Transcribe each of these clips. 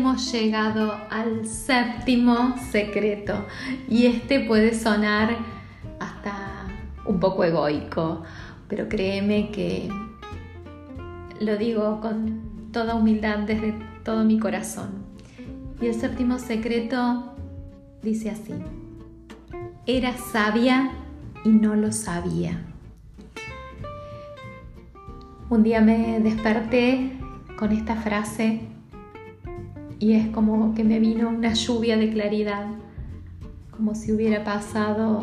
hemos llegado al séptimo secreto y este puede sonar hasta un poco egoico, pero créeme que lo digo con toda humildad desde todo mi corazón. Y el séptimo secreto dice así, era sabia y no lo sabía. Un día me desperté con esta frase y es como que me vino una lluvia de claridad, como si hubiera pasado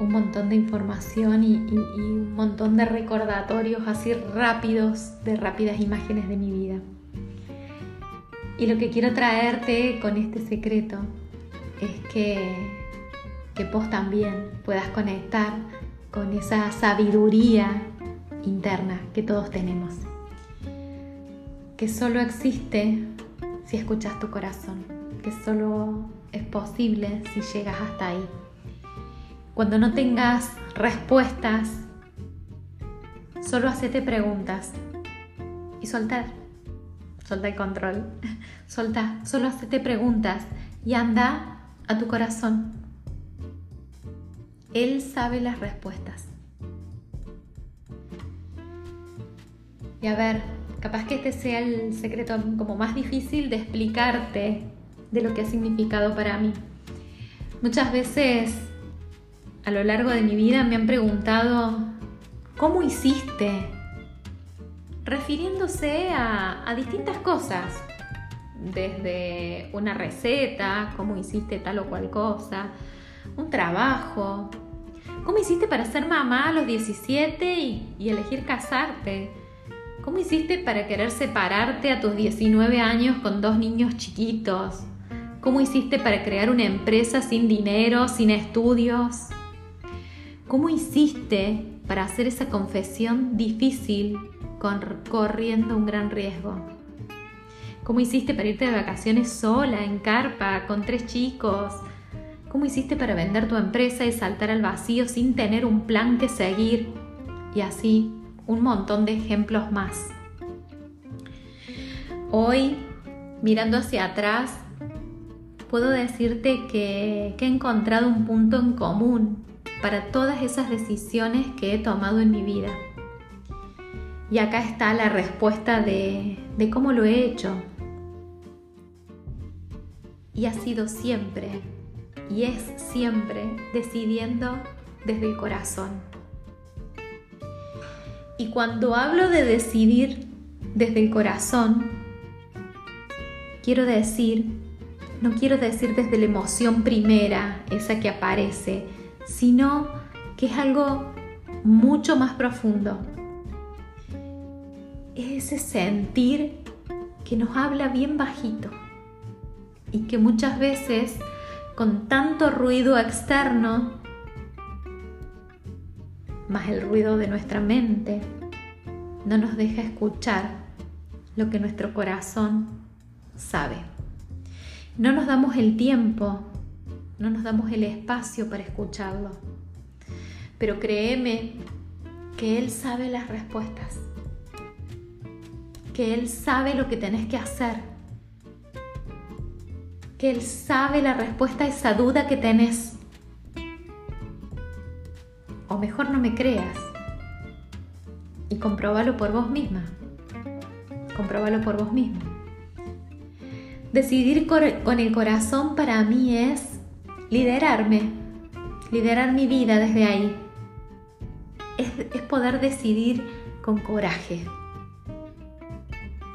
un montón de información y, un montón de recordatorios así rápidos, de rápidas imágenes de mi vida. Y lo que quiero traerte con este secreto es que, que vos también puedas conectar con esa sabiduría interna que todos tenemos que solo existe si escuchas tu corazón, que solo es posible si llegas hasta ahí. Cuando no tengas respuestas, solo hacete preguntas y soltar. Solta el control. Solta, solo hacete preguntas y anda a tu corazón. Él sabe las respuestas. Y a ver, Capaz que este sea el secreto como más difícil de explicarte de lo que ha significado para mí. Muchas veces a lo largo de mi vida me han preguntado, ¿cómo hiciste? Refiriéndose a, distintas cosas, desde una receta, cómo hiciste tal o cual cosa, un trabajo, cómo hiciste para ser mamá a los 17 y, y elegir casarte ¿Cómo hiciste para querer separarte a tus 19 años con dos niños chiquitos? ¿Cómo hiciste para crear una empresa sin dinero, sin estudios? ¿Cómo hiciste para hacer esa confesión difícil corriendo un gran riesgo? ¿Cómo hiciste para irte de vacaciones sola, en carpa, con tres chicos? ¿Cómo hiciste para vender tu empresa y saltar al vacío sin tener un plan que seguir? Y así un montón de ejemplos más. Hoy, mirando hacia atrás, puedo decirte que, he encontrado un punto en común para todas esas decisiones que he tomado en mi vida. Y acá está la respuesta de, de cómo lo he hecho. Y ha sido siempre, y es siempre, decidiendo desde el corazón. Y cuando hablo de decidir desde el corazón, quiero decir, no quiero decir desde la emoción primera, esa que aparece, sino que es algo mucho más profundo. Es ese sentir que nos habla bien bajito y que muchas veces con tanto ruido externo más el ruido de nuestra mente no nos deja escuchar lo que nuestro corazón sabe. No nos damos el tiempo, no nos damos el espacio para escucharlo. Pero créeme que Él sabe las respuestas, que Él sabe lo que tenés que hacer, que Él sabe la respuesta a esa duda que tenés o mejor no me creas y compróbalo por vos misma. Compróbalo por vos mismo. Decidir con el corazón para mí es liderarme, liderar mi vida desde ahí. Es poder decidir con coraje,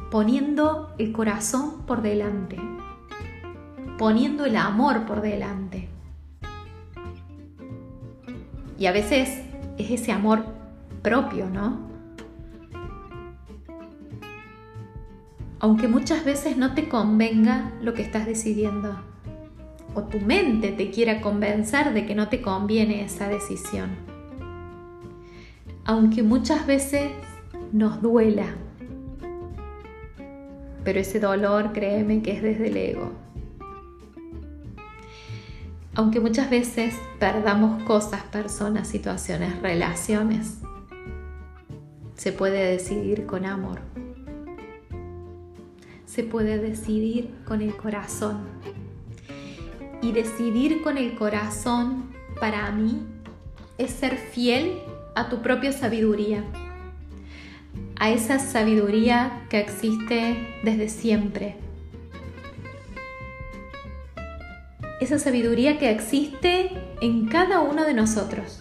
poniendo el corazón por delante, poniendo el amor por delante. Y a veces es ese amor propio, ¿no? Aunque muchas veces no te convenga lo que estás decidiendo, o tu mente te quiera convencer de que no te conviene esa decisión. Aunque muchas veces nos duela, pero ese dolor, créeme que es desde el ego aunque muchas veces perdamos cosas, personas, situaciones, relaciones, se puede decidir con amor. se puede decidir con el corazón. Y decidir con el corazón para mí es ser fiel a tu propia sabiduría, a esa sabiduría que existe desde siempre. Esa sabiduría que existe en cada uno de nosotros.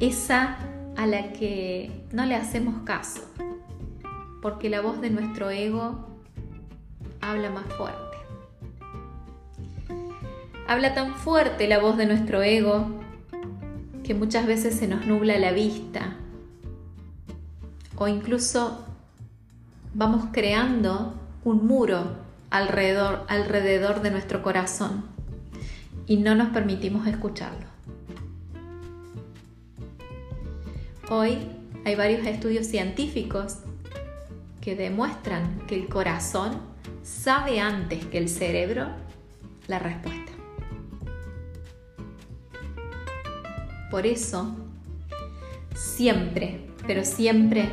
Esa a la que no le hacemos caso, porque la voz de nuestro ego habla más fuerte. Habla tan fuerte la voz de nuestro ego que muchas veces se nos nubla la vista o incluso vamos creando un muro alrededor, alrededor de nuestro corazón y no nos permitimos escucharlo. Hoy hay varios estudios científicos que demuestran que el corazón sabe antes que el cerebro la respuesta. Por eso, siempre, pero siempre,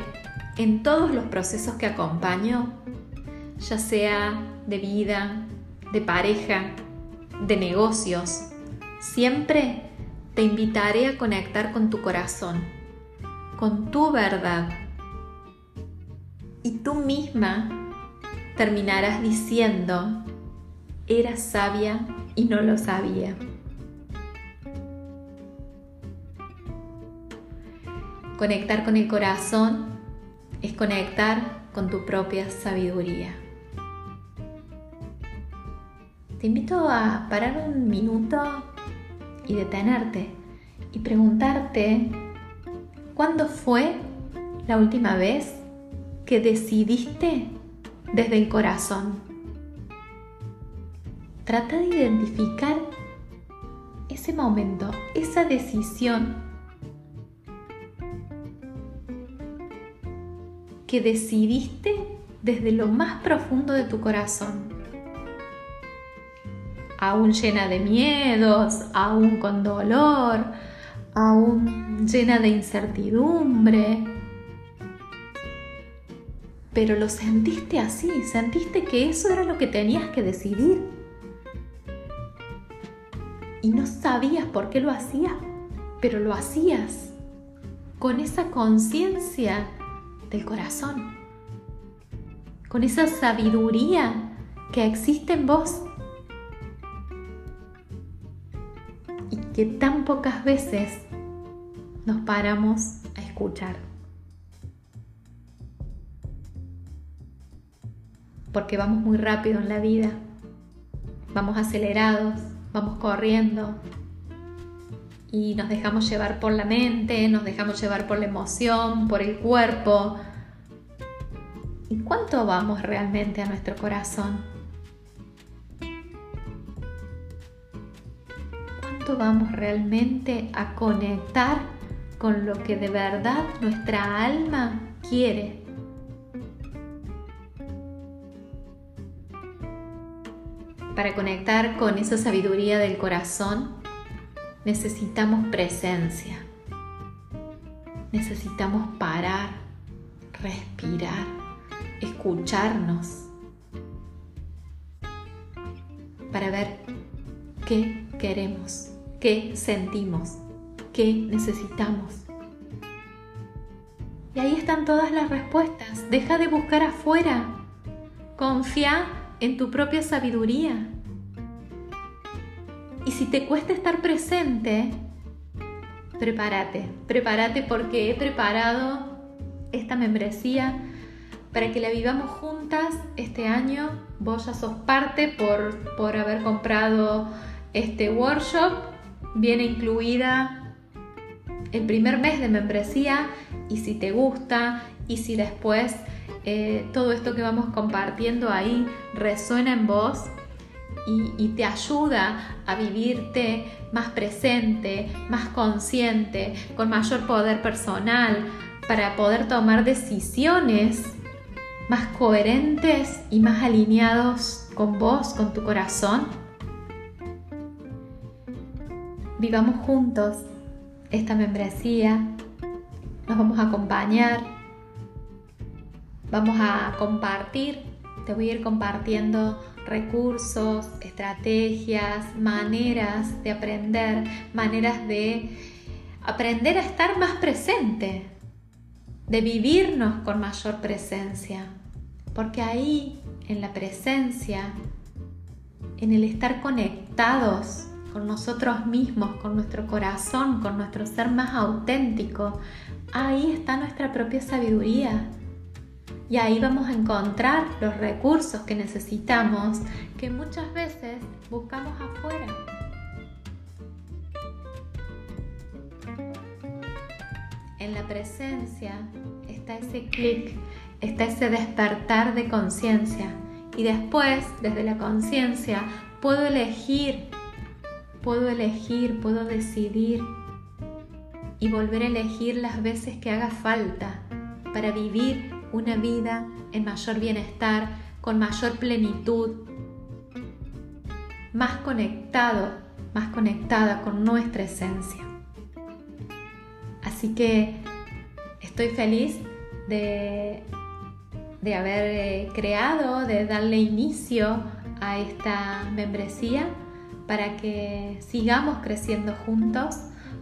en todos los procesos que acompaño, ya sea de vida, de pareja, de negocios, siempre te invitaré a conectar con tu corazón, con tu verdad. Y tú misma terminarás diciendo, era sabia y no lo sabía. Conectar con el corazón es conectar con tu propia sabiduría. Te invito a parar un minuto y detenerte y preguntarte cuándo fue la última vez que decidiste desde el corazón. Trata de identificar ese momento, esa decisión que decidiste desde lo más profundo de tu corazón. Aún llena de miedos, aún con dolor, aún llena de incertidumbre. Pero lo sentiste así, sentiste que eso era lo que tenías que decidir. Y no sabías por qué lo hacías, pero lo hacías con esa conciencia del corazón, con esa sabiduría que existe en vos que tan pocas veces nos paramos a escuchar. Porque vamos muy rápido en la vida, vamos acelerados, vamos corriendo, y nos dejamos llevar por la mente, nos dejamos llevar por la emoción, por el cuerpo. ¿Y cuánto vamos realmente a nuestro corazón? Vamos realmente a conectar con lo que de verdad nuestra alma quiere? Para conectar con esa sabiduría del corazón, necesitamos presencia. Necesitamos parar, respirar, escucharnos para ver qué queremos, qué sentimos, qué necesitamos. Y ahí están todas las respuestas. Deja de buscar afuera. Confía en tu propia sabiduría. Y si te cuesta estar presente, prepárate, prepárate porque he preparado esta membresía para que la vivamos juntas este año. Vos ya sos parte por, por haber comprado este workshop. Viene incluida el primer mes de membresía y si te gusta y si después eh, todo esto que vamos compartiendo ahí resuena en vos, y, te ayuda a vivirte más presente, más consciente, con mayor poder personal, para poder tomar decisiones más coherentes y más alineados con vos, con tu corazón. Vivamos juntos esta membresía, nos vamos a acompañar vamos a compartir, te voy a ir compartiendo recursos, estrategias, maneras de aprender, maneras de aprender a estar más presente, de vivirnos con mayor presencia, porque ahí, en la presencia, en el estar conectados con nosotros mismos, con nuestro corazón, con nuestro ser más auténtico, ahí está nuestra propia sabiduría. Y ahí vamos a encontrar los recursos que necesitamos, que muchas veces buscamos afuera. En la presencia está ese clic, está ese despertar de conciencia. Y después, desde la conciencia, puedo elegir puedo elegir, puedo decidir y volver a elegir las veces que haga falta para vivir una vida en mayor bienestar, con mayor plenitud, más conectado, más conectada con nuestra esencia. Así que estoy feliz de, de haber eh, creado, de darle inicio a esta membresía para que sigamos creciendo juntos,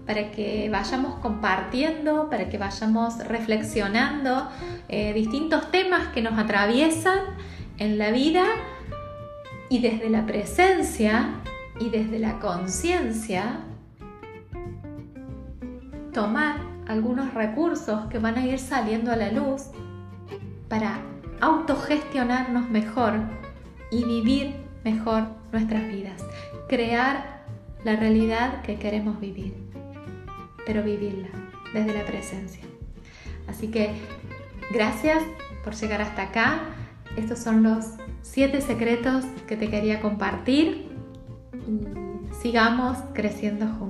para que vayamos compartiendo, para que vayamos reflexionando eh, distintos temas que nos atraviesan en la vida y desde la presencia y desde la conciencia tomar algunos recursos que van a ir saliendo a la luz para autogestionarnos mejor y vivir mejor nuestras vidas crear la realidad que queremos vivir, pero vivirla desde la presencia. Así que gracias por llegar hasta acá. Estos son los siete secretos que te quería compartir sigamos creciendo juntos.